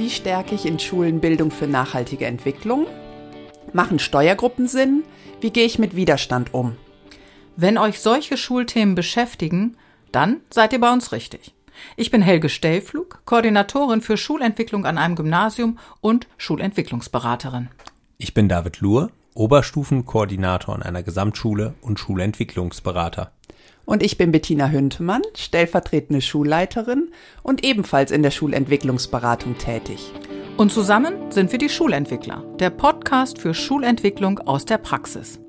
Wie stärke ich in Schulen Bildung für nachhaltige Entwicklung? Machen Steuergruppen Sinn? Wie gehe ich mit Widerstand um? Wenn euch solche Schulthemen beschäftigen, dann seid ihr bei uns richtig. Ich bin Helge Stellflug, Koordinatorin für Schulentwicklung an einem Gymnasium und Schulentwicklungsberaterin. Ich bin David Luhr, Oberstufenkoordinator an einer Gesamtschule und Schulentwicklungsberater. Und ich bin Bettina Hüntemann, stellvertretende Schulleiterin und ebenfalls in der Schulentwicklungsberatung tätig. Und zusammen sind wir die Schulentwickler, der Podcast für Schulentwicklung aus der Praxis.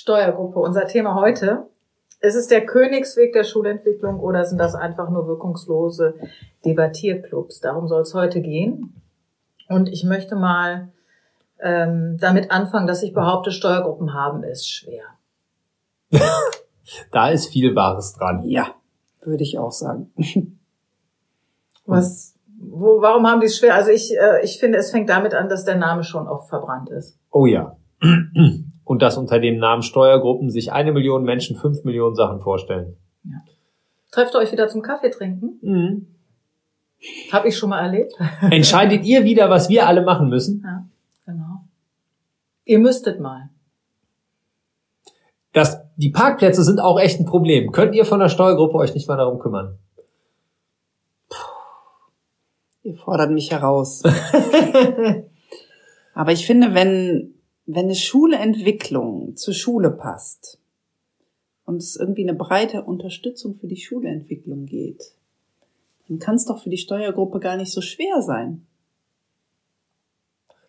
Steuergruppe, unser Thema heute. Ist es der Königsweg der Schulentwicklung oder sind das einfach nur wirkungslose Debattierclubs? Darum soll es heute gehen. Und ich möchte mal ähm, damit anfangen, dass ich behaupte, Steuergruppen haben ist schwer. da ist viel Wahres dran. Ja, würde ich auch sagen. Was, wo, warum haben die es schwer? Also ich, äh, ich finde, es fängt damit an, dass der Name schon oft verbrannt ist. Oh ja. Und dass unter dem Namen Steuergruppen sich eine Million Menschen fünf Millionen Sachen vorstellen. Ja. Trefft ihr euch wieder zum Kaffee trinken? Mhm. Hab ich schon mal erlebt. Entscheidet ihr wieder, was wir alle machen müssen? Ja. Ihr müsstet mal. Das, die Parkplätze sind auch echt ein Problem. Könnt ihr von der Steuergruppe euch nicht mal darum kümmern? Ihr fordert mich heraus. Aber ich finde, wenn, wenn eine Schuleentwicklung zur Schule passt und es irgendwie eine breite Unterstützung für die Schuleentwicklung geht, dann kann es doch für die Steuergruppe gar nicht so schwer sein.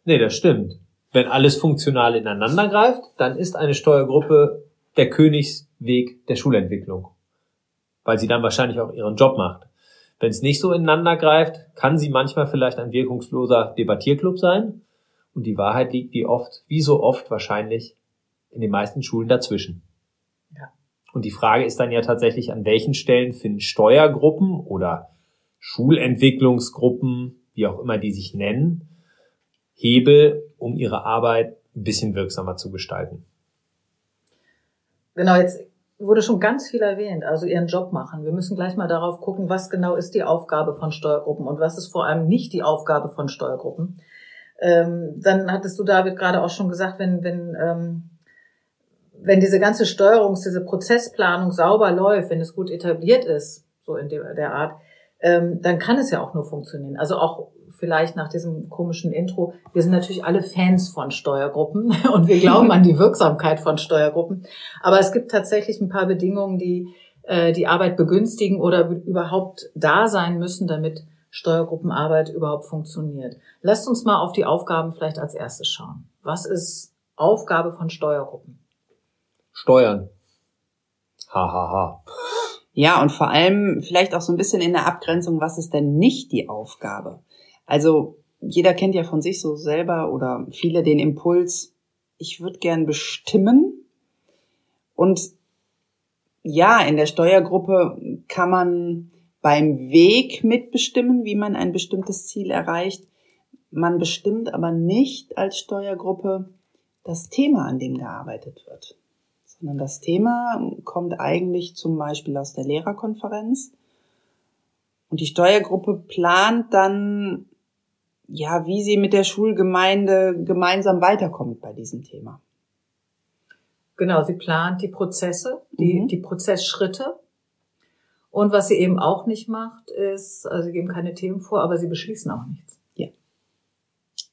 Nee, das stimmt. Wenn alles funktional ineinander greift, dann ist eine Steuergruppe der Königsweg der Schulentwicklung. Weil sie dann wahrscheinlich auch ihren Job macht. Wenn es nicht so ineinander greift, kann sie manchmal vielleicht ein wirkungsloser Debattierclub sein. Und die Wahrheit liegt wie oft, wie so oft wahrscheinlich in den meisten Schulen dazwischen. Ja. Und die Frage ist dann ja tatsächlich, an welchen Stellen finden Steuergruppen oder Schulentwicklungsgruppen, wie auch immer die sich nennen, Hebel, um ihre Arbeit ein bisschen wirksamer zu gestalten. Genau, jetzt wurde schon ganz viel erwähnt, also ihren Job machen. Wir müssen gleich mal darauf gucken, was genau ist die Aufgabe von Steuergruppen und was ist vor allem nicht die Aufgabe von Steuergruppen. Ähm, dann hattest du, David, gerade auch schon gesagt, wenn, wenn, ähm, wenn diese ganze Steuerungs-, diese Prozessplanung sauber läuft, wenn es gut etabliert ist, so in der, der Art, ähm, dann kann es ja auch nur funktionieren. Also auch vielleicht nach diesem komischen Intro, wir sind natürlich alle Fans von Steuergruppen und wir glauben an die Wirksamkeit von Steuergruppen. Aber es gibt tatsächlich ein paar Bedingungen, die äh, die Arbeit begünstigen oder überhaupt da sein müssen, damit Steuergruppenarbeit überhaupt funktioniert. Lasst uns mal auf die Aufgaben vielleicht als erstes schauen. Was ist Aufgabe von Steuergruppen? Steuern. Hahaha. Ha, ha. Ja, und vor allem vielleicht auch so ein bisschen in der Abgrenzung, was ist denn nicht die Aufgabe? Also jeder kennt ja von sich so selber oder viele den Impuls, ich würde gern bestimmen. Und ja, in der Steuergruppe kann man beim Weg mitbestimmen, wie man ein bestimmtes Ziel erreicht. Man bestimmt aber nicht als Steuergruppe das Thema, an dem gearbeitet wird sondern das Thema kommt eigentlich zum Beispiel aus der Lehrerkonferenz. Und die Steuergruppe plant dann, ja, wie sie mit der Schulgemeinde gemeinsam weiterkommt bei diesem Thema. Genau, sie plant die Prozesse, die, mhm. die Prozessschritte. Und was sie eben auch nicht macht, ist, also sie geben keine Themen vor, aber sie beschließen auch nichts. Ja.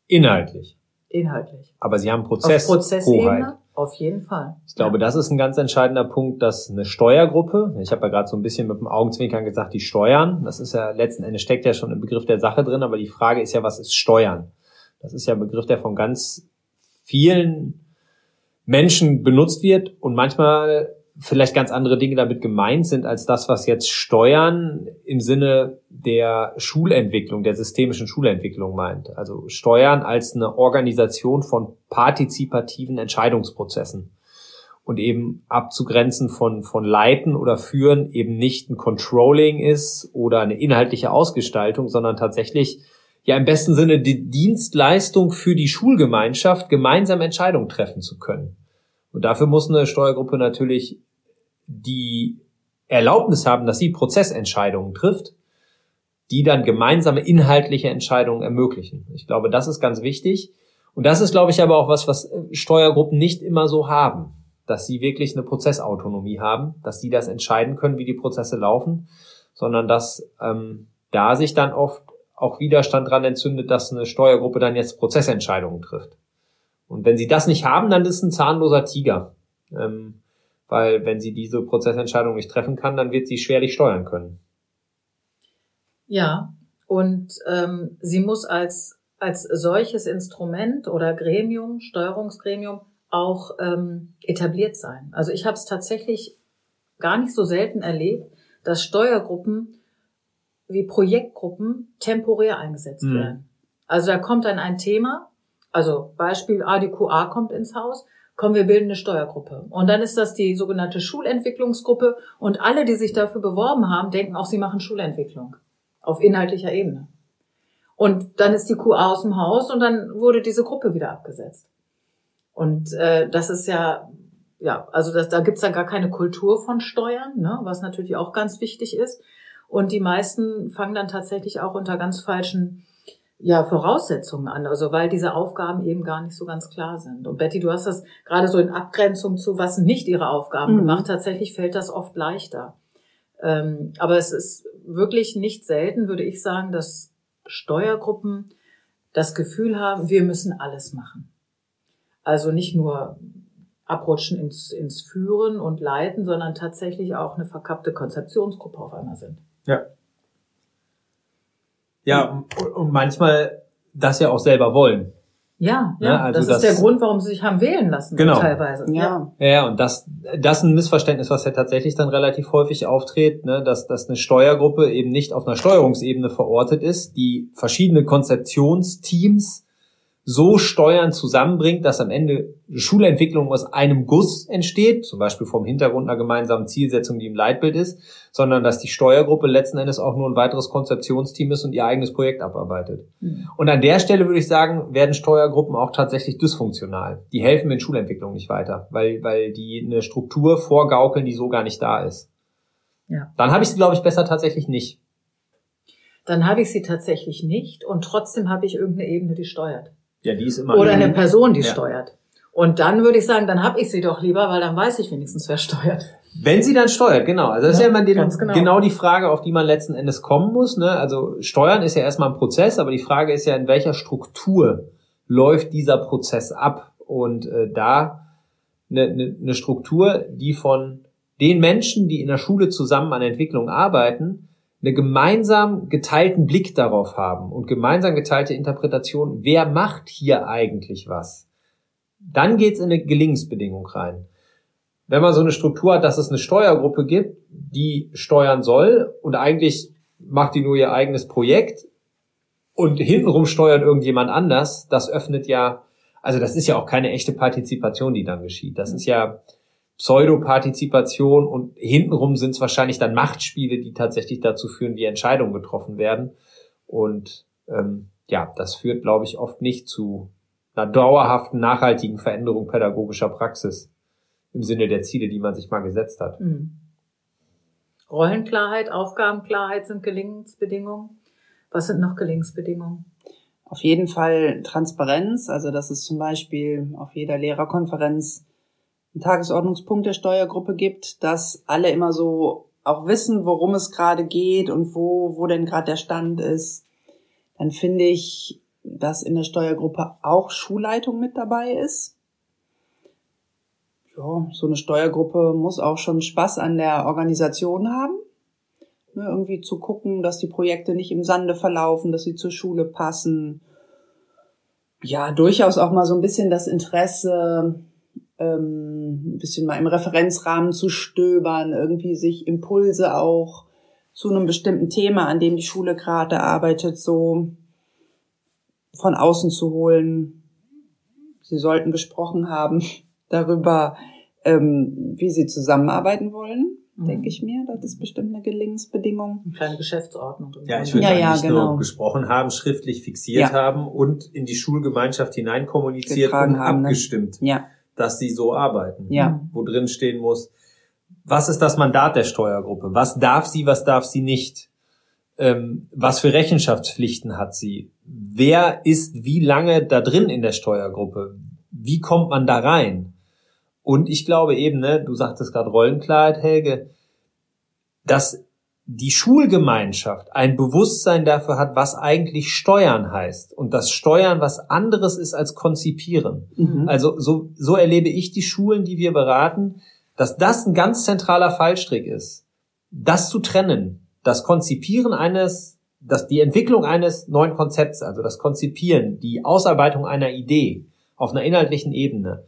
Inhaltlich. Inhaltlich. Aber sie haben Prozess. Auf Prozessebene. Auf jeden Fall. Ich glaube, das ist ein ganz entscheidender Punkt, dass eine Steuergruppe, ich habe ja gerade so ein bisschen mit dem Augenzwinkern gesagt, die Steuern, das ist ja letzten Endes steckt ja schon im Begriff der Sache drin, aber die Frage ist ja, was ist Steuern? Das ist ja ein Begriff, der von ganz vielen Menschen benutzt wird und manchmal vielleicht ganz andere Dinge damit gemeint sind als das, was jetzt Steuern im Sinne der Schulentwicklung, der systemischen Schulentwicklung meint. Also Steuern als eine Organisation von partizipativen Entscheidungsprozessen und eben abzugrenzen von, von Leiten oder Führen eben nicht ein Controlling ist oder eine inhaltliche Ausgestaltung, sondern tatsächlich ja im besten Sinne die Dienstleistung für die Schulgemeinschaft, gemeinsam Entscheidungen treffen zu können. Und dafür muss eine Steuergruppe natürlich die Erlaubnis haben, dass sie Prozessentscheidungen trifft, die dann gemeinsame inhaltliche Entscheidungen ermöglichen. Ich glaube, das ist ganz wichtig. Und das ist, glaube ich, aber auch was, was Steuergruppen nicht immer so haben, dass sie wirklich eine Prozessautonomie haben, dass sie das entscheiden können, wie die Prozesse laufen, sondern dass ähm, da sich dann oft auch Widerstand dran entzündet, dass eine Steuergruppe dann jetzt Prozessentscheidungen trifft. Und wenn sie das nicht haben, dann ist es ein zahnloser Tiger. Ähm, weil wenn sie diese Prozessentscheidung nicht treffen kann, dann wird sie schwerlich steuern können. Ja, und ähm, sie muss als, als solches Instrument oder Gremium, Steuerungsgremium, auch ähm, etabliert sein. Also ich habe es tatsächlich gar nicht so selten erlebt, dass Steuergruppen wie Projektgruppen temporär eingesetzt mhm. werden. Also da kommt dann ein Thema, also Beispiel ADQA kommt ins Haus, kommen wir bilden eine Steuergruppe. Und dann ist das die sogenannte Schulentwicklungsgruppe und alle, die sich dafür beworben haben, denken auch, sie machen Schulentwicklung auf inhaltlicher Ebene. Und dann ist die QA aus dem Haus und dann wurde diese Gruppe wieder abgesetzt. Und äh, das ist ja, ja, also das, da gibt's dann gar keine Kultur von Steuern, ne, was natürlich auch ganz wichtig ist. Und die meisten fangen dann tatsächlich auch unter ganz falschen ja, Voraussetzungen an, also weil diese Aufgaben eben gar nicht so ganz klar sind. Und Betty, du hast das gerade so in Abgrenzung zu, was nicht ihre Aufgaben mhm. gemacht. Tatsächlich fällt das oft leichter. Ähm, aber es ist wirklich nicht selten, würde ich sagen, dass Steuergruppen das Gefühl haben, wir müssen alles machen. Also nicht nur abrutschen ins, ins Führen und Leiten, sondern tatsächlich auch eine verkappte Konzeptionsgruppe auf einmal sind. Ja. Ja, und, und manchmal das ja auch selber wollen. Ja, ja, ja also das, das, ist der Grund, warum sie sich haben wählen lassen, genau. teilweise. Ja. ja, und das, das ist ein Missverständnis, was ja tatsächlich dann relativ häufig auftritt, ne, dass, dass eine Steuergruppe eben nicht auf einer Steuerungsebene verortet ist, die verschiedene Konzeptionsteams so Steuern zusammenbringt, dass am Ende Schulentwicklung aus einem Guss entsteht, zum Beispiel vom Hintergrund einer gemeinsamen Zielsetzung, die im Leitbild ist, sondern dass die Steuergruppe letzten Endes auch nur ein weiteres Konzeptionsteam ist und ihr eigenes Projekt abarbeitet. Mhm. Und an der Stelle würde ich sagen, werden Steuergruppen auch tatsächlich dysfunktional. Die helfen in Schulentwicklung nicht weiter, weil, weil die eine Struktur vorgaukeln, die so gar nicht da ist. Ja. Dann habe ich sie, glaube ich, besser tatsächlich nicht. Dann habe ich sie tatsächlich nicht und trotzdem habe ich irgendeine Ebene, die steuert. Ja, die ist immer. Oder eine Person, die ja. steuert. Und dann würde ich sagen, dann habe ich sie doch lieber, weil dann weiß ich wenigstens, wer steuert. Wenn sie dann steuert, genau. Also das ja, ist ja immer den, genau. genau. die Frage, auf die man letzten Endes kommen muss. Ne? Also steuern ist ja erstmal ein Prozess, aber die Frage ist ja, in welcher Struktur läuft dieser Prozess ab? Und äh, da eine, eine, eine Struktur, die von den Menschen, die in der Schule zusammen an Entwicklung arbeiten, eine gemeinsam geteilten Blick darauf haben und gemeinsam geteilte Interpretation, wer macht hier eigentlich was, dann geht's in eine Gelingensbedingung rein. Wenn man so eine Struktur hat, dass es eine Steuergruppe gibt, die steuern soll und eigentlich macht die nur ihr eigenes Projekt und hintenrum steuert irgendjemand anders, das öffnet ja, also das ist ja auch keine echte Partizipation, die dann geschieht. Das ist ja, Pseudopartizipation und hintenrum sind es wahrscheinlich dann Machtspiele, die tatsächlich dazu führen, wie Entscheidungen getroffen werden. Und ähm, ja, das führt, glaube ich, oft nicht zu einer dauerhaften, nachhaltigen Veränderung pädagogischer Praxis im Sinne der Ziele, die man sich mal gesetzt hat. Mhm. Rollenklarheit, Aufgabenklarheit sind Gelingensbedingungen. Was sind noch Gelingensbedingungen? Auf jeden Fall Transparenz, also dass es zum Beispiel auf jeder Lehrerkonferenz einen Tagesordnungspunkt der Steuergruppe gibt, dass alle immer so auch wissen, worum es gerade geht und wo, wo denn gerade der Stand ist, dann finde ich, dass in der Steuergruppe auch Schulleitung mit dabei ist. Ja, so eine Steuergruppe muss auch schon Spaß an der Organisation haben. Ne, irgendwie zu gucken, dass die Projekte nicht im Sande verlaufen, dass sie zur Schule passen. Ja, durchaus auch mal so ein bisschen das Interesse, ähm, ein bisschen mal im Referenzrahmen zu stöbern, irgendwie sich Impulse auch zu einem bestimmten Thema, an dem die Schule gerade arbeitet, so von außen zu holen. Sie sollten gesprochen haben darüber, ähm, wie sie zusammenarbeiten wollen, mhm. denke ich mir. Das ist bestimmt eine Gelingensbedingung. Eine kleine Geschäftsordnung. Ja, ich würde ja, ja, genau. nur gesprochen haben, schriftlich fixiert ja. haben und in die Schulgemeinschaft hineinkommuniziert und haben, ne? abgestimmt. Ne? Ja dass sie so arbeiten. Ja. Wo drin stehen muss, was ist das Mandat der Steuergruppe? Was darf sie, was darf sie nicht? Ähm, was für Rechenschaftspflichten hat sie? Wer ist wie lange da drin in der Steuergruppe? Wie kommt man da rein? Und ich glaube eben, ne, du sagtest gerade Rollenklarheit, Helge, dass die Schulgemeinschaft ein Bewusstsein dafür hat, was eigentlich Steuern heißt und dass Steuern was anderes ist als konzipieren. Mhm. Also so, so erlebe ich die Schulen, die wir beraten, dass das ein ganz zentraler Fallstrick ist. Das zu trennen, das Konzipieren eines, dass die Entwicklung eines neuen Konzepts, also das Konzipieren, die Ausarbeitung einer Idee auf einer inhaltlichen Ebene,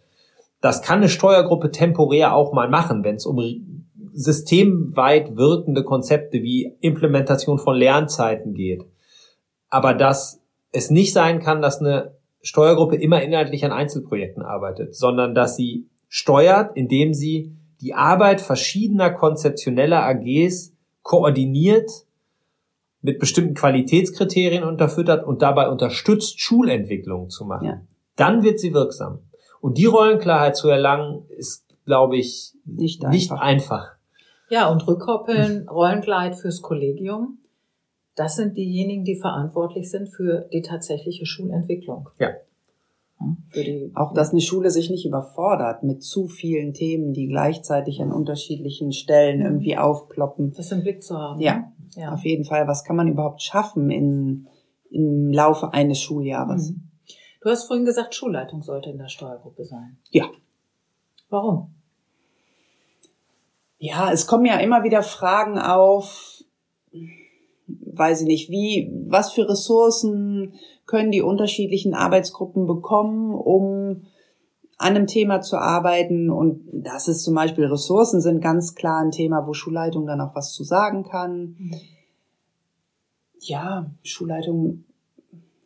das kann eine Steuergruppe temporär auch mal machen, wenn es um systemweit wirkende Konzepte wie Implementation von Lernzeiten geht. Aber dass es nicht sein kann, dass eine Steuergruppe immer inhaltlich an Einzelprojekten arbeitet, sondern dass sie steuert, indem sie die Arbeit verschiedener konzeptioneller AGs koordiniert, mit bestimmten Qualitätskriterien unterfüttert und dabei unterstützt, Schulentwicklung zu machen. Ja. Dann wird sie wirksam. Und die Rollenklarheit zu erlangen, ist, glaube ich, nicht einfach. Nicht einfach. Ja, und rückkoppeln, Rollenklarheit fürs Kollegium. Das sind diejenigen, die verantwortlich sind für die tatsächliche Schulentwicklung. Ja. Die, auch dass eine Schule sich nicht überfordert mit zu vielen Themen, die gleichzeitig an unterschiedlichen Stellen irgendwie aufploppen. Das im Blick zu haben. Ja, ne? ja. auf jeden Fall. Was kann man überhaupt schaffen in, im Laufe eines Schuljahres? Mhm. Du hast vorhin gesagt, Schulleitung sollte in der Steuergruppe sein. Ja. Warum? Ja, es kommen ja immer wieder Fragen auf, weiß ich nicht, wie, was für Ressourcen können die unterschiedlichen Arbeitsgruppen bekommen, um an einem Thema zu arbeiten. Und das ist zum Beispiel Ressourcen sind ganz klar ein Thema, wo Schulleitung dann auch was zu sagen kann. Mhm. Ja, Schulleitung.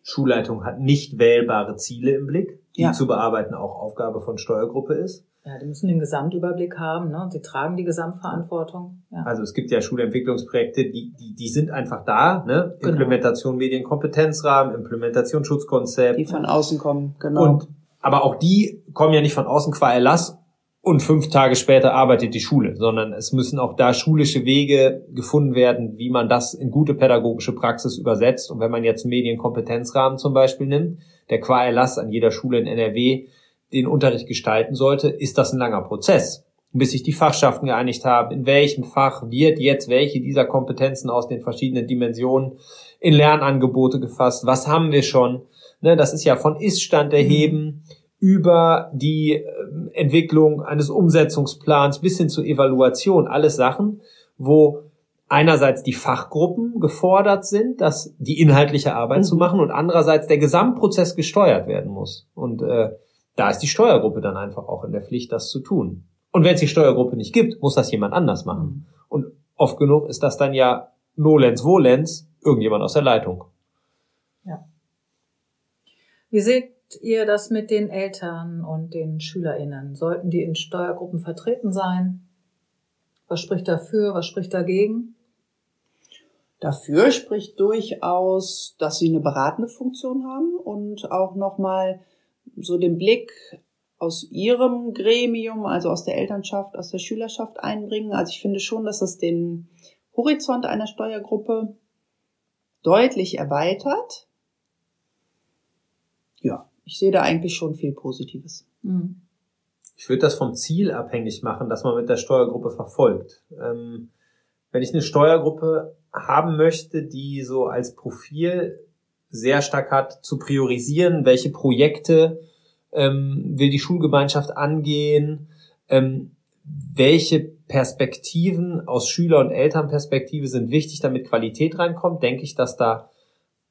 Schulleitung hat nicht wählbare Ziele im Blick, die ja. zu bearbeiten auch Aufgabe von Steuergruppe ist. Ja, die müssen den Gesamtüberblick haben, ne? Sie tragen die Gesamtverantwortung. Ja. Also es gibt ja Schulentwicklungsprojekte, die, die, die sind einfach da, ne? Genau. Implementation Medienkompetenzrahmen, Implementation Schutzkonzept. Die von außen kommen, genau. Und, aber auch die kommen ja nicht von außen qua Erlass und fünf Tage später arbeitet die Schule, sondern es müssen auch da schulische Wege gefunden werden, wie man das in gute pädagogische Praxis übersetzt. Und wenn man jetzt Medienkompetenzrahmen zum Beispiel nimmt, der qua Erlass an jeder Schule in NRW den Unterricht gestalten sollte, ist das ein langer Prozess, bis sich die Fachschaften geeinigt haben, in welchem Fach wird jetzt welche dieser Kompetenzen aus den verschiedenen Dimensionen in Lernangebote gefasst, was haben wir schon. Ne, das ist ja von Ist-Stand erheben mhm. Über die äh, Entwicklung eines Umsetzungsplans bis hin zur Evaluation, alles Sachen, wo einerseits die Fachgruppen gefordert sind, dass die inhaltliche Arbeit mhm. zu machen und andererseits der Gesamtprozess gesteuert werden muss. Und äh, da ist die Steuergruppe dann einfach auch in der Pflicht, das zu tun. Und wenn es die Steuergruppe nicht gibt, muss das jemand anders machen. Und oft genug ist das dann ja nolens volens irgendjemand aus der Leitung. Ja. Wie seht ihr das mit den Eltern und den SchülerInnen? Sollten die in Steuergruppen vertreten sein? Was spricht dafür? Was spricht dagegen? Dafür spricht durchaus, dass sie eine beratende Funktion haben und auch nochmal so den Blick aus ihrem Gremium, also aus der Elternschaft, aus der Schülerschaft einbringen. Also ich finde schon, dass es den Horizont einer Steuergruppe deutlich erweitert. Ich sehe da eigentlich schon viel Positives. Mhm. Ich würde das vom Ziel abhängig machen, dass man mit der Steuergruppe verfolgt. Ähm, wenn ich eine Steuergruppe haben möchte, die so als Profil sehr stark hat, zu priorisieren, welche Projekte ähm, will die Schulgemeinschaft angehen, ähm, welche Perspektiven aus Schüler- und Elternperspektive sind wichtig, damit Qualität reinkommt, denke ich, dass da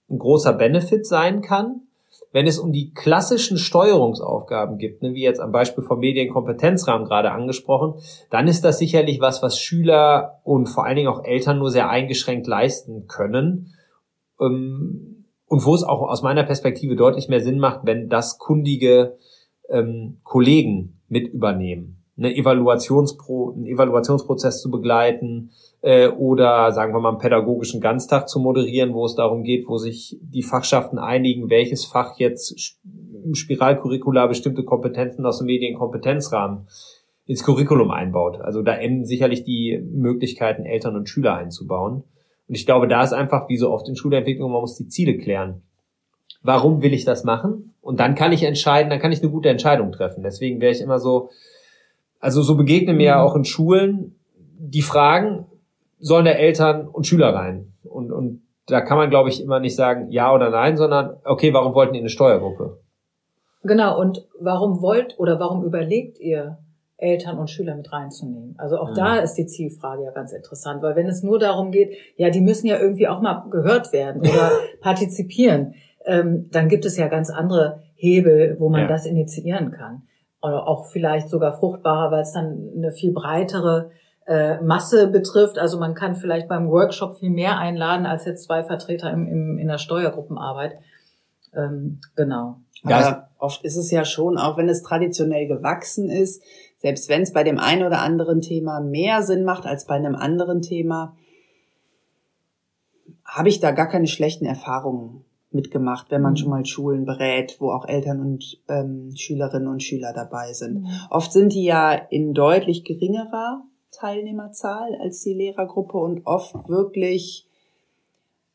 ein großer Benefit sein kann. Wenn es um die klassischen Steuerungsaufgaben gibt, ne, wie jetzt am Beispiel vom Medienkompetenzrahmen gerade angesprochen, dann ist das sicherlich was, was Schüler und vor allen Dingen auch Eltern nur sehr eingeschränkt leisten können. Ähm, und wo es auch aus meiner Perspektive deutlich mehr Sinn macht, wenn das kundige ähm, Kollegen mit übernehmen. Eine Evaluationspro einen Evaluationsprozess zu begleiten äh, oder sagen wir mal einen pädagogischen Ganztag zu moderieren, wo es darum geht, wo sich die Fachschaften einigen, welches Fach jetzt im Spiralcurricular bestimmte Kompetenzen aus dem Medienkompetenzrahmen ins Curriculum einbaut. Also da enden sicherlich die Möglichkeiten, Eltern und Schüler einzubauen. Und ich glaube, da ist einfach, wie so oft in Schulentwicklung, man muss die Ziele klären. Warum will ich das machen? Und dann kann ich entscheiden, dann kann ich eine gute Entscheidung treffen. Deswegen wäre ich immer so, also so begegnen mir ja mhm. auch in Schulen die Fragen, sollen da Eltern und Schüler rein? Und, und da kann man, glaube ich, immer nicht sagen ja oder nein, sondern okay, warum wollten ihr eine Steuergruppe? Genau, und warum wollt oder warum überlegt ihr, Eltern und Schüler mit reinzunehmen. Also auch mhm. da ist die Zielfrage ja ganz interessant, weil wenn es nur darum geht, ja, die müssen ja irgendwie auch mal gehört werden oder partizipieren, ähm, dann gibt es ja ganz andere Hebel, wo man ja. das initiieren kann. Oder auch vielleicht sogar fruchtbarer, weil es dann eine viel breitere äh, Masse betrifft. Also man kann vielleicht beim Workshop viel mehr einladen als jetzt zwei Vertreter im, im, in der Steuergruppenarbeit. Ähm, genau. Aber oft ist es ja schon, auch wenn es traditionell gewachsen ist, selbst wenn es bei dem einen oder anderen Thema mehr Sinn macht als bei einem anderen Thema, habe ich da gar keine schlechten Erfahrungen mitgemacht, wenn man mhm. schon mal Schulen berät, wo auch Eltern und ähm, Schülerinnen und Schüler dabei sind. Mhm. Oft sind die ja in deutlich geringerer Teilnehmerzahl als die Lehrergruppe und oft wirklich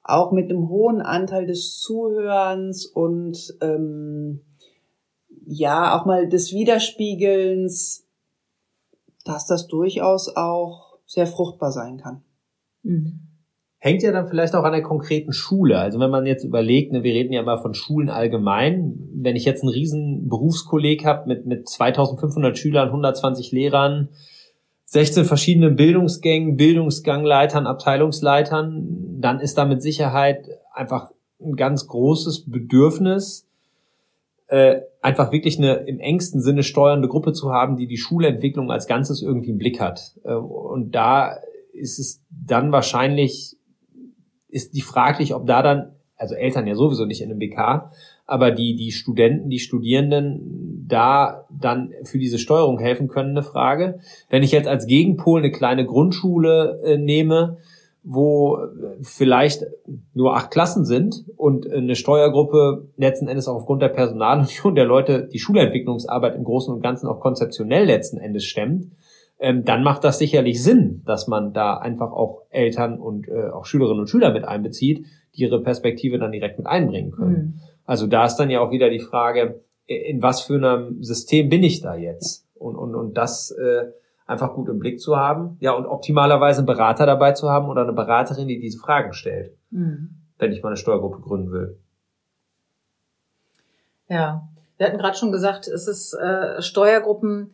auch mit einem hohen Anteil des Zuhörens und ähm, ja auch mal des Widerspiegelns dass das durchaus auch sehr fruchtbar sein kann. Mhm. Hängt ja dann vielleicht auch an der konkreten Schule. Also wenn man jetzt überlegt, ne, wir reden ja immer von Schulen allgemein. Wenn ich jetzt einen riesen Berufskolleg habe mit, mit 2500 Schülern, 120 Lehrern, 16 verschiedenen Bildungsgängen, Bildungsgangleitern, Abteilungsleitern, dann ist da mit Sicherheit einfach ein ganz großes Bedürfnis, äh, einfach wirklich eine im engsten Sinne steuernde Gruppe zu haben, die die Schulentwicklung als Ganzes irgendwie im Blick hat. Äh, und da ist es dann wahrscheinlich, ist die fraglich, ob da dann, also Eltern ja sowieso nicht in einem BK, aber die, die Studenten, die Studierenden da dann für diese Steuerung helfen können, eine Frage. Wenn ich jetzt als Gegenpol eine kleine Grundschule äh, nehme, wo vielleicht nur acht Klassen sind und eine Steuergruppe letzten Endes auch aufgrund der Personalunion der Leute die Schulentwicklungsarbeit im Großen und Ganzen auch konzeptionell letzten Endes stemmt, ähm, dann macht das sicherlich Sinn, dass man da einfach auch Eltern und äh, auch Schülerinnen und Schüler mit einbezieht, die ihre Perspektive dann direkt mit einbringen können. Mhm. Also da ist dann ja auch wieder die Frage, in was für einem System bin ich da jetzt? Und, und, und das äh, einfach gut im Blick zu haben. Ja, und optimalerweise einen Berater dabei zu haben oder eine Beraterin, die diese Fragen stellt, mhm. wenn ich mal eine Steuergruppe gründen will. Ja, wir hatten gerade schon gesagt, es ist äh, Steuergruppen,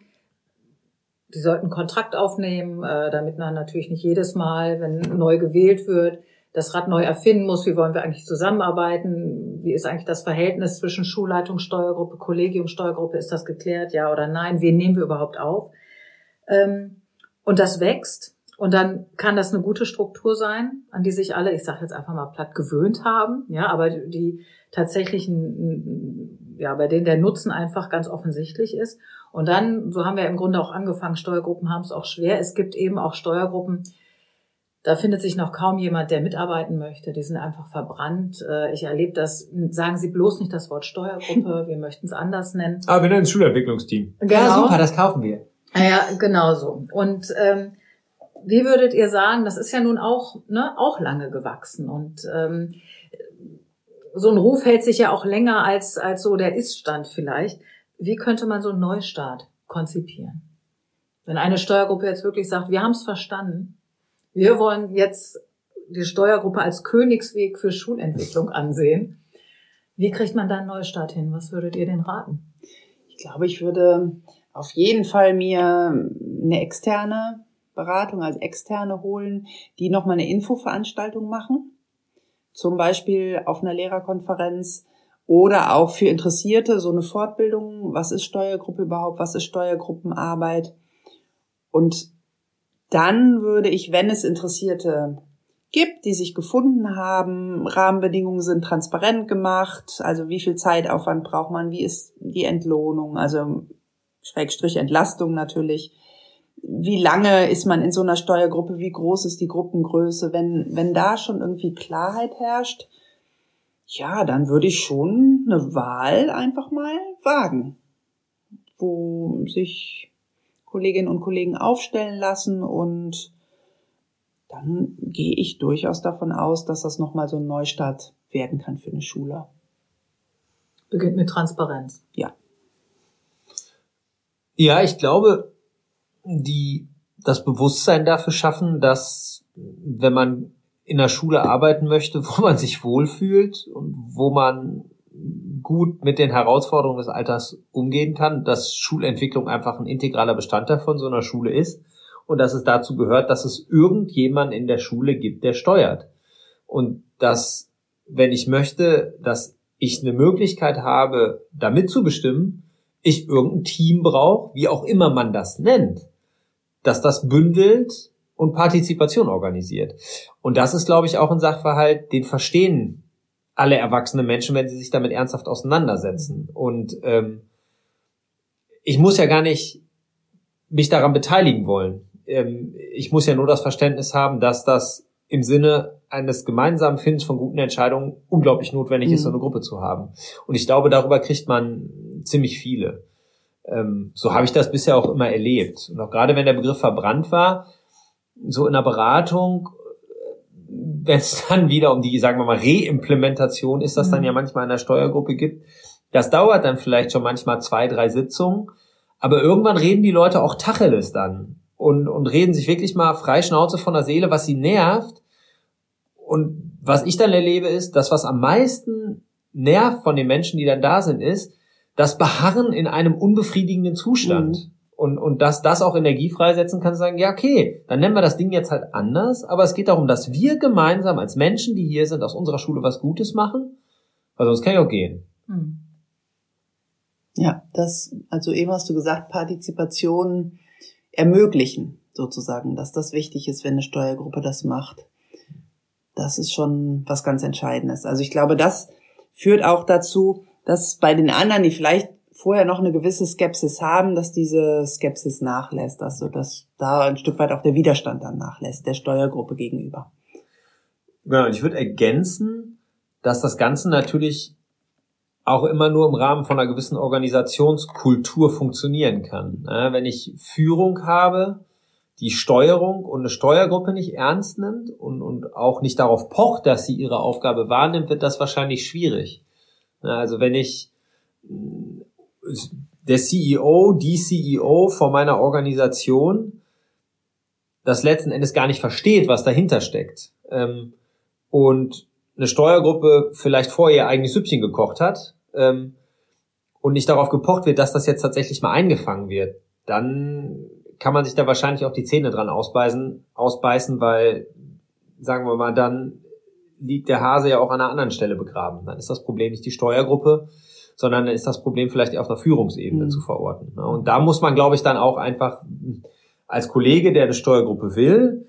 die sollten Kontrakt aufnehmen, äh, damit man natürlich nicht jedes Mal, wenn neu gewählt wird, das Rad neu erfinden muss. Wie wollen wir eigentlich zusammenarbeiten? Wie ist eigentlich das Verhältnis zwischen Schulleitung, Steuergruppe, Kollegium, Steuergruppe? Ist das geklärt? Ja oder nein? Wen nehmen wir überhaupt auf? Ähm, und das wächst. Und dann kann das eine gute Struktur sein, an die sich alle, ich sage jetzt einfach mal platt, gewöhnt haben. Ja, aber die tatsächlichen, ja, bei denen der Nutzen einfach ganz offensichtlich ist. Und dann, so haben wir im Grunde auch angefangen, Steuergruppen haben es auch schwer. Es gibt eben auch Steuergruppen, da findet sich noch kaum jemand, der mitarbeiten möchte. Die sind einfach verbrannt. Äh, ich erlebe das. Sagen Sie bloß nicht das Wort Steuergruppe. Wir möchten es anders nennen. Aber wir nennen es Schulentwicklungsteam. Genau. Ja, super, das kaufen wir. Ja, genau so. Und ähm, wie würdet ihr sagen, das ist ja nun auch, ne, auch lange gewachsen und ähm, so ein Ruf hält sich ja auch länger als, als so der Iststand vielleicht. Wie könnte man so einen Neustart konzipieren? Wenn eine Steuergruppe jetzt wirklich sagt, wir haben es verstanden, wir wollen jetzt die Steuergruppe als Königsweg für Schulentwicklung ansehen. Wie kriegt man da einen Neustart hin? Was würdet ihr denn raten? Ich glaube, ich würde auf jeden Fall mir eine externe Beratung als externe holen, die nochmal eine Infoveranstaltung machen. Zum Beispiel auf einer Lehrerkonferenz oder auch für Interessierte so eine Fortbildung. Was ist Steuergruppe überhaupt? Was ist Steuergruppenarbeit? Und dann würde ich, wenn es Interessierte gibt, die sich gefunden haben, Rahmenbedingungen sind transparent gemacht, also wie viel Zeitaufwand braucht man, wie ist die Entlohnung, also Schrägstrich Entlastung natürlich. Wie lange ist man in so einer Steuergruppe? Wie groß ist die Gruppengröße? Wenn, wenn da schon irgendwie Klarheit herrscht, ja, dann würde ich schon eine Wahl einfach mal wagen, wo sich Kolleginnen und Kollegen aufstellen lassen und dann gehe ich durchaus davon aus, dass das nochmal so ein Neustart werden kann für eine Schule. Beginnt mit Transparenz. Ja. Ja, ich glaube, die das Bewusstsein dafür schaffen, dass wenn man in der Schule arbeiten möchte, wo man sich wohlfühlt und wo man gut mit den Herausforderungen des Alters umgehen kann, dass Schulentwicklung einfach ein integraler Bestandteil von so einer Schule ist und dass es dazu gehört, dass es irgendjemand in der Schule gibt, der steuert. Und dass, wenn ich möchte, dass ich eine Möglichkeit habe, da mitzubestimmen, ich irgendein Team brauche, wie auch immer man das nennt, dass das bündelt und Partizipation organisiert. Und das ist, glaube ich, auch ein Sachverhalt, den verstehen alle erwachsene Menschen, wenn sie sich damit ernsthaft auseinandersetzen. Und ähm, ich muss ja gar nicht mich daran beteiligen wollen. Ähm, ich muss ja nur das Verständnis haben, dass das im Sinne eines gemeinsamen Findens von guten Entscheidungen unglaublich notwendig mhm. ist, so eine Gruppe zu haben. Und ich glaube, darüber kriegt man ziemlich viele. Ähm, so habe ich das bisher auch immer erlebt. Und auch gerade wenn der Begriff verbrannt war, so in der Beratung, wenn es dann wieder um die, sagen wir mal, Reimplementation ist, das mhm. dann ja manchmal in der Steuergruppe gibt, das dauert dann vielleicht schon manchmal zwei, drei Sitzungen, aber irgendwann reden die Leute auch Tacheles dann und, und reden sich wirklich mal frei Schnauze von der Seele, was sie nervt. Und was ich dann erlebe, ist, das, was am meisten nervt von den Menschen, die dann da sind, ist, das Beharren in einem unbefriedigenden Zustand. Mhm. Und, und dass das auch Energie freisetzen kann, sagen, ja, okay, dann nennen wir das Ding jetzt halt anders, aber es geht darum, dass wir gemeinsam als Menschen, die hier sind, aus unserer Schule was Gutes machen, weil sonst kann ich auch gehen. Mhm. Ja, das, also eben hast du gesagt, Partizipation ermöglichen, sozusagen, dass das wichtig ist, wenn eine Steuergruppe das macht. Das ist schon was ganz Entscheidendes. Also ich glaube, das führt auch dazu, dass bei den anderen, die vielleicht vorher noch eine gewisse Skepsis haben, dass diese Skepsis nachlässt, also dass da ein Stück weit auch der Widerstand dann nachlässt, der Steuergruppe gegenüber. Genau, ich würde ergänzen, dass das Ganze natürlich auch immer nur im Rahmen von einer gewissen Organisationskultur funktionieren kann. Wenn ich Führung habe, die Steuerung und eine Steuergruppe nicht ernst nimmt und, und auch nicht darauf pocht, dass sie ihre Aufgabe wahrnimmt, wird das wahrscheinlich schwierig. Also wenn ich der CEO, die CEO von meiner Organisation das letzten Endes gar nicht versteht, was dahinter steckt. Ähm, und eine Steuergruppe vielleicht vorher ihr eigenes Süppchen gekocht hat ähm, und nicht darauf gepocht wird, dass das jetzt tatsächlich mal eingefangen wird, dann kann man sich da wahrscheinlich auch die Zähne dran ausbeißen, ausbeißen, weil, sagen wir mal, dann liegt der Hase ja auch an einer anderen Stelle begraben. Dann ist das Problem nicht die Steuergruppe, sondern dann ist das Problem vielleicht auf einer Führungsebene mhm. zu verorten. Und da muss man, glaube ich, dann auch einfach als Kollege, der eine Steuergruppe will,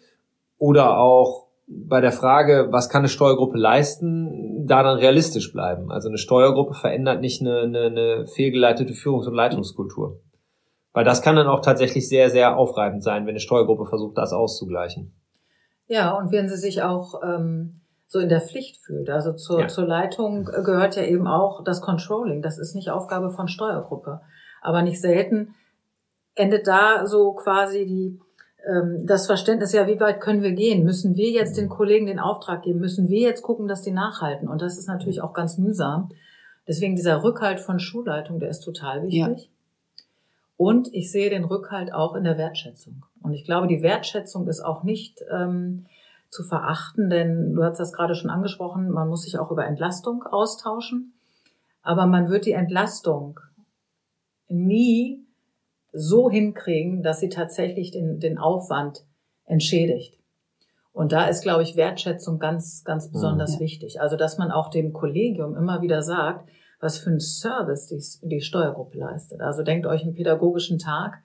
oder auch bei der Frage, was kann eine Steuergruppe leisten, da dann realistisch bleiben. Also eine Steuergruppe verändert nicht eine, eine, eine fehlgeleitete Führungs- und Leitungskultur. Weil das kann dann auch tatsächlich sehr, sehr aufreibend sein, wenn eine Steuergruppe versucht, das auszugleichen. Ja, und wenn sie sich auch ähm, so in der Pflicht fühlt. Also zur, ja. zur Leitung gehört ja eben auch das Controlling. Das ist nicht Aufgabe von Steuergruppe. Aber nicht selten endet da so quasi die, ähm, das Verständnis, ja, wie weit können wir gehen? Müssen wir jetzt den Kollegen den Auftrag geben? Müssen wir jetzt gucken, dass die nachhalten? Und das ist natürlich auch ganz mühsam. Deswegen dieser Rückhalt von Schulleitung, der ist total wichtig. Ja. Und ich sehe den Rückhalt auch in der Wertschätzung. Und ich glaube, die Wertschätzung ist auch nicht ähm, zu verachten, denn du hast das gerade schon angesprochen, man muss sich auch über Entlastung austauschen, aber man wird die Entlastung nie so hinkriegen, dass sie tatsächlich den, den Aufwand entschädigt. Und da ist, glaube ich, Wertschätzung ganz, ganz besonders ja. wichtig. Also, dass man auch dem Kollegium immer wieder sagt, was für ein Service die, die Steuergruppe leistet. Also denkt euch einen pädagogischen Tag.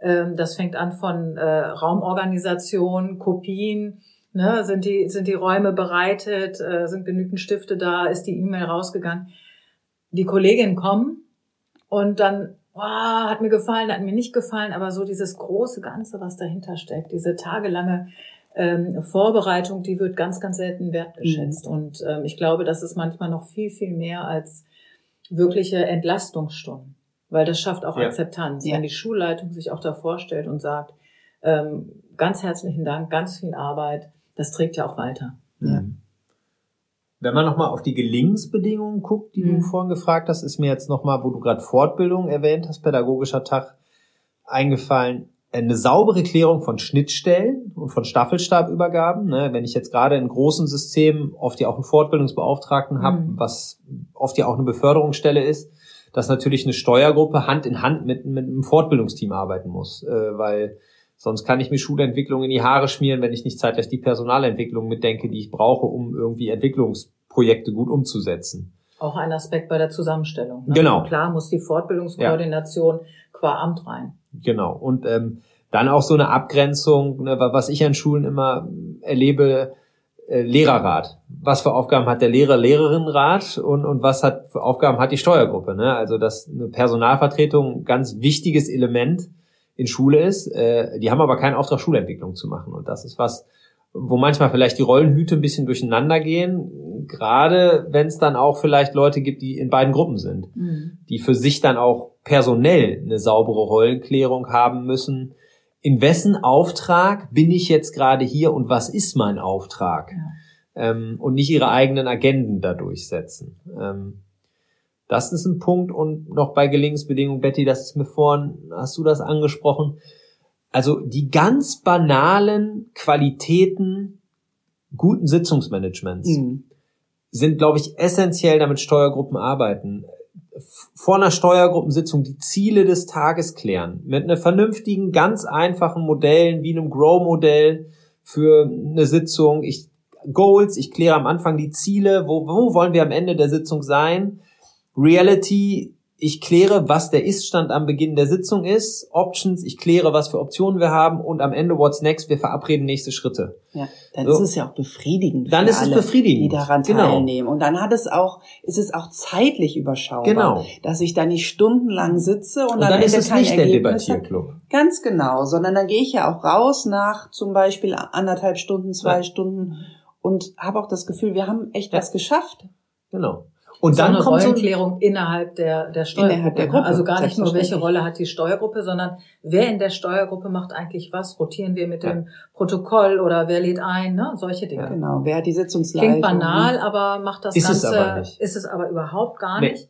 Ähm, das fängt an von äh, Raumorganisation, Kopien, Ne, sind die, sind die Räume bereitet? Äh, sind genügend Stifte da? Ist die E-Mail rausgegangen? Die Kolleginnen kommen und dann, oh, hat mir gefallen, hat mir nicht gefallen, aber so dieses große Ganze, was dahinter steckt, diese tagelange ähm, Vorbereitung, die wird ganz, ganz selten wertgeschätzt. Mhm. Und ähm, ich glaube, das ist manchmal noch viel, viel mehr als wirkliche Entlastungsstunden. Weil das schafft auch Ja. Akzeptanz. Ja. Wenn die Schulleitung sich auch davor stellt und sagt, ähm, ganz herzlichen Dank, ganz viel Arbeit, das trägt ja auch weiter. Ja. Mhm. Wenn man nochmal auf die Gelingensbedingungen guckt, die Mhm. du vorhin gefragt hast, ist mir jetzt nochmal, wo du gerade Fortbildung erwähnt hast, pädagogischer Tag, eingefallen, eine saubere Klärung von Schnittstellen und von Staffelstabübergaben. Ne? Wenn ich jetzt gerade in großen Systemen oft ja auch einen Fortbildungsbeauftragten habe, Mhm. was oft ja auch eine Beförderungsstelle ist, dass natürlich eine Steuergruppe Hand in Hand mit, mit einem Fortbildungsteam arbeiten muss, äh, weil sonst kann ich mir Schulentwicklung in die Haare schmieren, wenn ich nicht zeitgleich die Personalentwicklung mitdenke, die ich brauche, um irgendwie Entwicklungsprojekte gut umzusetzen. Auch ein Aspekt bei der Zusammenstellung. Ne? Genau. Klar muss die Fortbildungskoordination qua Amt rein. Genau. Und ähm, dann auch so eine Abgrenzung, ne, wa- was ich an Schulen immer erlebe, äh, Lehrerrat. Was für Aufgaben hat der Lehrer, Lehrerinnenrat und, und was hat für Aufgaben hat die Steuergruppe? Ne? Also dass eine Personalvertretung ein ganz wichtiges Element in Schule ist. Äh, die haben aber keinen Auftrag, Schulentwicklung zu machen. Und das ist was, wo manchmal vielleicht die Rollenhüte ein bisschen durcheinander gehen, gerade wenn es dann auch vielleicht Leute gibt, die in beiden Gruppen sind die für sich dann auch personell eine saubere Rollenklärung haben müssen. In wessen Auftrag bin ich jetzt gerade hier und was ist mein Auftrag? Ähm, und nicht ihre eigenen Agenden da durchsetzen. Ähm, das ist ein Punkt und noch bei Gelingensbedingungen, Betty, das ist mir vorhin, hast du das angesprochen? Also die ganz banalen Qualitäten guten Sitzungsmanagements Mhm. sind, glaube ich, essentiell, damit Steuergruppen arbeiten. Vor einer Steuergruppensitzung die Ziele des Tages klären. Mit einer vernünftigen, ganz einfachen Modellen, wie einem Grow-Modell für eine Sitzung. Ich, Goals, ich kläre am Anfang die Ziele, wo, wo wollen wir am Ende der Sitzung sein. Reality, ich kläre, was der Ist-Stand am Beginn der Sitzung ist. Options, ich kläre, was für Optionen wir haben. Und am Ende, what's next, wir verabreden nächste Schritte. Ja, dann So. ist es ja auch befriedigend. Dann ist es alle, befriedigend. Die daran Genau. teilnehmen. Und dann hat es auch, ist es auch zeitlich überschaubar. Genau. Dass ich da nicht stundenlang sitze und, Und dann ist es nicht der Ergebnis habe. Debattierclub. Ganz genau, sondern dann gehe ich ja auch raus nach zum Beispiel anderthalb Stunden, zwei Ja. Stunden und habe auch das Gefühl, wir haben echt Ja. was geschafft. Genau. Und so dann eine kommt so Rollenklärung innerhalb der, der Steuergruppe. Innerhalb der? Gruppe, also gar nicht nur, welche. Rolle hat die Steuergruppe, sondern wer in der Steuergruppe macht eigentlich was? Rotieren wir mit Ja. dem Protokoll oder wer lädt ein? Ne? Solche Dinge. Genau, wer hat die Sitzungsleitung? Klingt banal, aber macht das Ist es Ganze, aber nicht. ist es aber überhaupt gar Nee. nicht.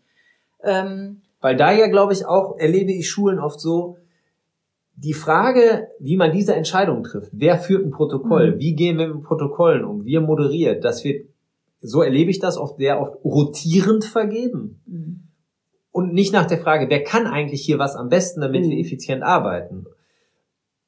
Ähm, weil da ja, glaube ich, auch erlebe ich Schulen oft so, die Frage, wie man diese Entscheidung trifft, wer führt ein Protokoll, Mhm. wie gehen wir mit Protokollen um, wie moderiert, das wird, so erlebe ich das oft sehr oft rotierend vergeben. Und nicht nach der Frage, wer kann eigentlich hier was am besten, damit Mhm. wir effizient arbeiten.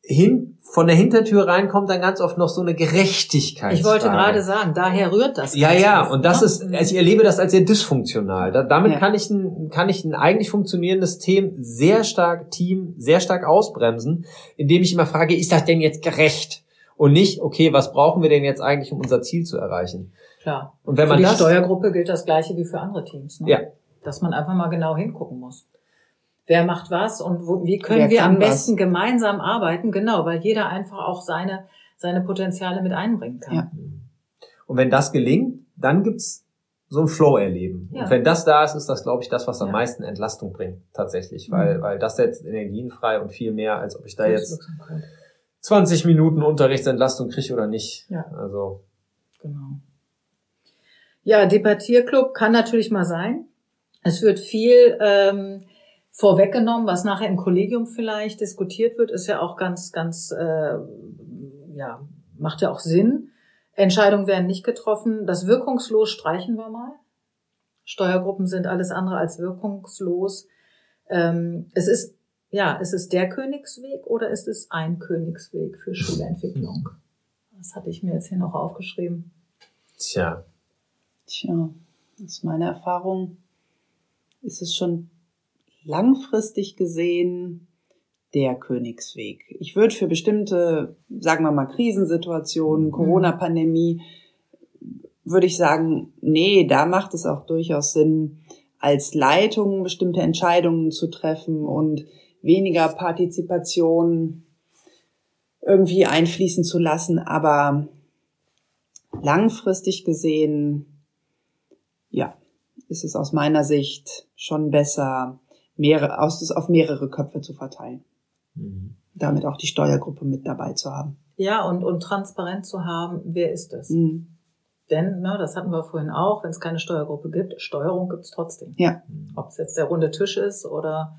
Hin, von der Hintertür rein kommt dann ganz oft noch so eine Gerechtigkeit. ich wollte gerade sagen, daher rührt das. Ja, ja, und das ne? ist, also ich erlebe das als sehr dysfunktional. Da, damit Ja. kann ich ein, kann ich ein eigentlich funktionierendes Team sehr stark, Team sehr stark ausbremsen, indem ich immer frage, ist das denn jetzt gerecht? Und nicht, okay, was brauchen wir denn jetzt eigentlich, um unser Ziel zu erreichen? Klar. Und wenn Für man die das, Steuergruppe gilt das Gleiche wie für andere Teams. Ne? Ja. Dass man einfach mal genau hingucken muss. Wer macht was und wo, wie können Wer wir am besten was? gemeinsam arbeiten? Genau, weil jeder einfach auch seine, seine Potenziale mit einbringen kann. Ja. und wenn das gelingt, dann gibt's so ein Flow-Erleben. Ja. Und wenn das da ist, ist das, glaube ich, das, was am Ja. meisten Entlastung bringt, tatsächlich. Weil, Mhm. weil das setzt Energien frei und viel mehr, als ob ich da jetzt Selbstwirksamkeit. 20 Minuten Unterrichtsentlastung kriege oder nicht. Ja. Also, Genau. Ja, Debattierclub kann natürlich mal sein. Es wird viel ähm, vorweggenommen, was nachher im Kollegium vielleicht diskutiert wird, ist ja auch ganz, ganz, äh, ja, macht ja auch Sinn. Entscheidungen werden nicht getroffen. Das wirkungslos streichen wir mal. Steuergruppen sind alles andere als wirkungslos. Ähm, es ist, ja, ist es der Königsweg oder ist es ein Königsweg für Schulentwicklung? Das hatte ich mir jetzt hier noch aufgeschrieben. tja. Tja, aus meiner Erfahrung ist es schon langfristig gesehen der Königsweg. Ich würde für bestimmte, sagen wir mal, Krisensituationen, Corona-Pandemie, würde ich sagen, nee, da macht es auch durchaus Sinn, als Leitung bestimmte Entscheidungen zu treffen und weniger Partizipation irgendwie einfließen zu lassen. Aber langfristig gesehen, ja, ist es aus meiner Sicht schon besser, mehrere, aus, auf mehrere Köpfe zu verteilen. Mhm. Damit auch die Steuergruppe mit dabei zu haben. Ja, und, und transparent zu haben, wer ist es? Mhm. Denn, ne, das hatten wir vorhin auch, wenn es keine Steuergruppe gibt, Steuerung gibt es trotzdem. Ja. Ob es jetzt der runde Tisch ist oder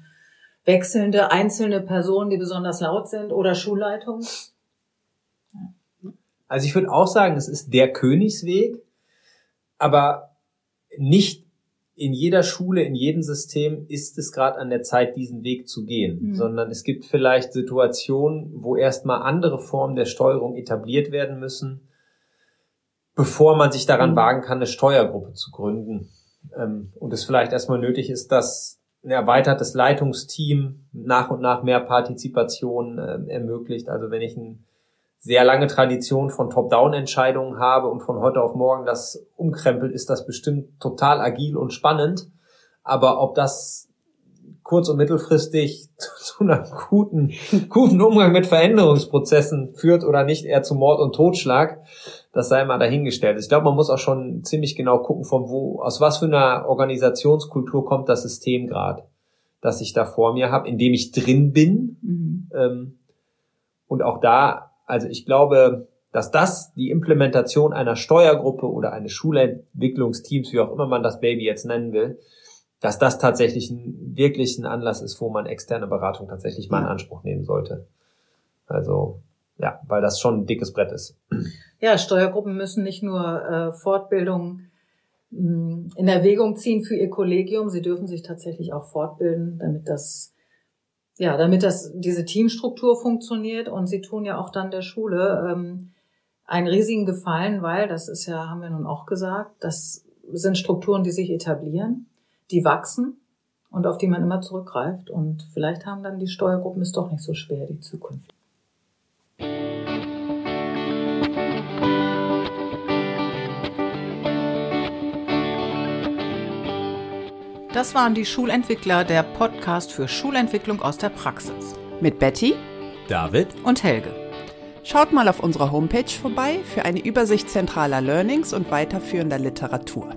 wechselnde einzelne Personen, die besonders laut sind oder Schulleitung. Also ich würde auch sagen, es ist der Königsweg, aber nicht in jeder Schule, in jedem System ist es gerade an der Zeit, diesen Weg zu gehen, Mhm. sondern es gibt vielleicht Situationen, wo erstmal andere Formen der Steuerung etabliert werden müssen, bevor man sich daran Mhm. wagen kann, eine Steuergruppe zu gründen. Ähm, Und es vielleicht erstmal nötig ist, dass ein erweitertes Leitungsteam nach und nach mehr Partizipation ähm, ermöglicht. Also wenn ich eine sehr lange Tradition von Top-Down-Entscheidungen habe und von heute auf morgen das umkrempelt, ist das bestimmt total agil und spannend. Aber ob das kurz- und mittelfristig zu einem guten, guten Umgang mit Veränderungsprozessen führt oder nicht, eher zu Mord und Totschlag, das sei mal dahingestellt. Ich glaube, man muss auch schon ziemlich genau gucken, von wo, aus was für einer Organisationskultur kommt das System gerade, das ich da vor mir habe, in dem ich drin bin. Mhm. Ähm, und auch da, also ich glaube, dass das die Implementation einer Steuergruppe oder eines Schulentwicklungsteams, wie auch immer man das Baby jetzt nennen will, dass das tatsächlich ein, wirklich ein Anlass ist, wo man externe Beratung tatsächlich mal in. Anspruch nehmen sollte. Also, ja, weil das schon ein dickes Brett ist. Ja, Steuergruppen müssen nicht nur äh, Fortbildung mh, in Erwägung ziehen für ihr Kollegium, sie dürfen sich tatsächlich auch fortbilden, damit das ja, damit das diese Teamstruktur funktioniert und sie tun ja auch dann der Schule ähm, einen riesigen Gefallen, weil das ist ja, haben wir nun auch gesagt, das sind Strukturen, die sich etablieren, die wachsen und auf die man immer zurückgreift und vielleicht haben dann die Steuergruppen es doch nicht so schwer die Zukunft. Das waren die Schulentwickler, der Podcast für Schulentwicklung aus der Praxis. Mit Betty. David? Und Helge. Schaut mal auf unserer Homepage vorbei für eine Übersicht zentraler Learnings und weiterführender Literatur.